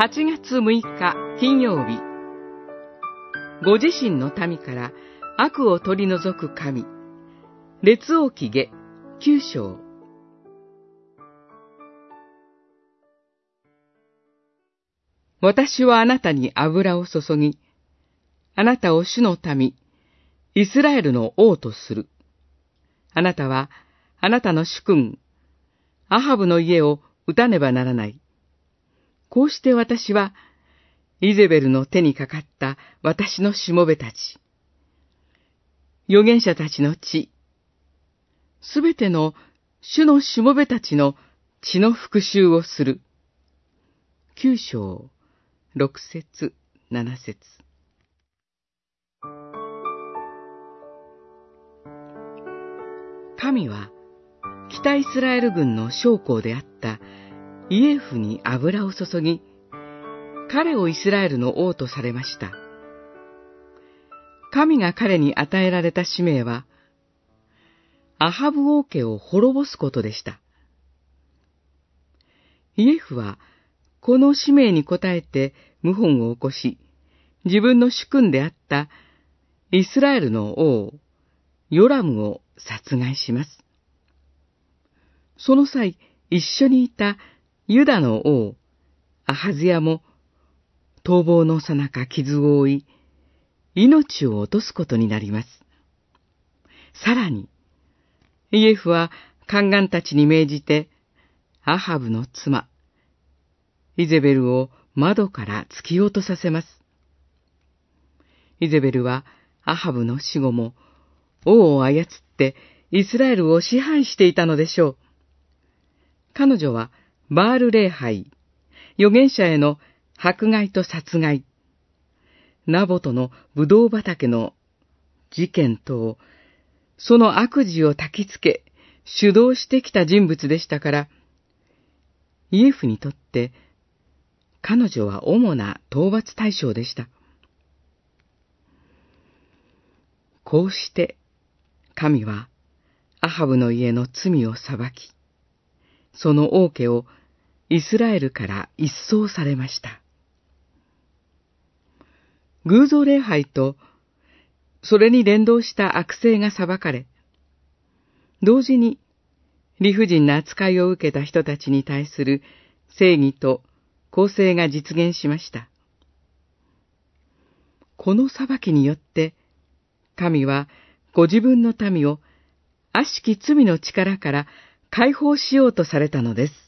8月6日金曜日ご自身の民から悪を取り除く神列王記下九章私はあなたに油を注ぎ、あなたを主の民、イスラエルの王とする。あなたは、あなたの主君、アハブの家を撃たねばならない。こうして私は、イゼベルの手にかかった私のしもべたち、預言者たちの血、すべての主のしもべたちの血の復讐をする。九章、六節、七節。神は、北イスラエル軍の将校であったイエフに油を注ぎ、彼をイスラエルの王とされました。神が彼に与えられた使命は、アハブ王家を滅ぼすことでした。イエフは、この使命に応えて謀反を起こし、自分の主君であったイスラエルの王、ヨラムを殺害します。その際、一緒にいたユダの王、アハズヤも、逃亡のさなか傷を負い、命を落とすことになります。さらに、イエフは宦官たちに命じて、アハブの妻、イゼベルを窓から突き落とさせます。イゼベルはアハブの死後も王を操ってイスラエルを支配していたのでしょう。彼女はバール礼拝、預言者への迫害と殺害、ナボトのブドウ畑の事件等、その悪事を焚きつけ、主導してきた人物でしたから、イエフにとって彼女は主な討伐対象でした。こうして、神は、アハブの家の罪を裁き、その王家をイスラエルから一掃されました。偶像礼拝と、それに連動した悪性が裁かれ、同時に理不尽な扱いを受けた人たちに対する正義と公正が実現しました。この裁きによって、神はご自分の民を悪しき罪の力から解放しようとされたのです。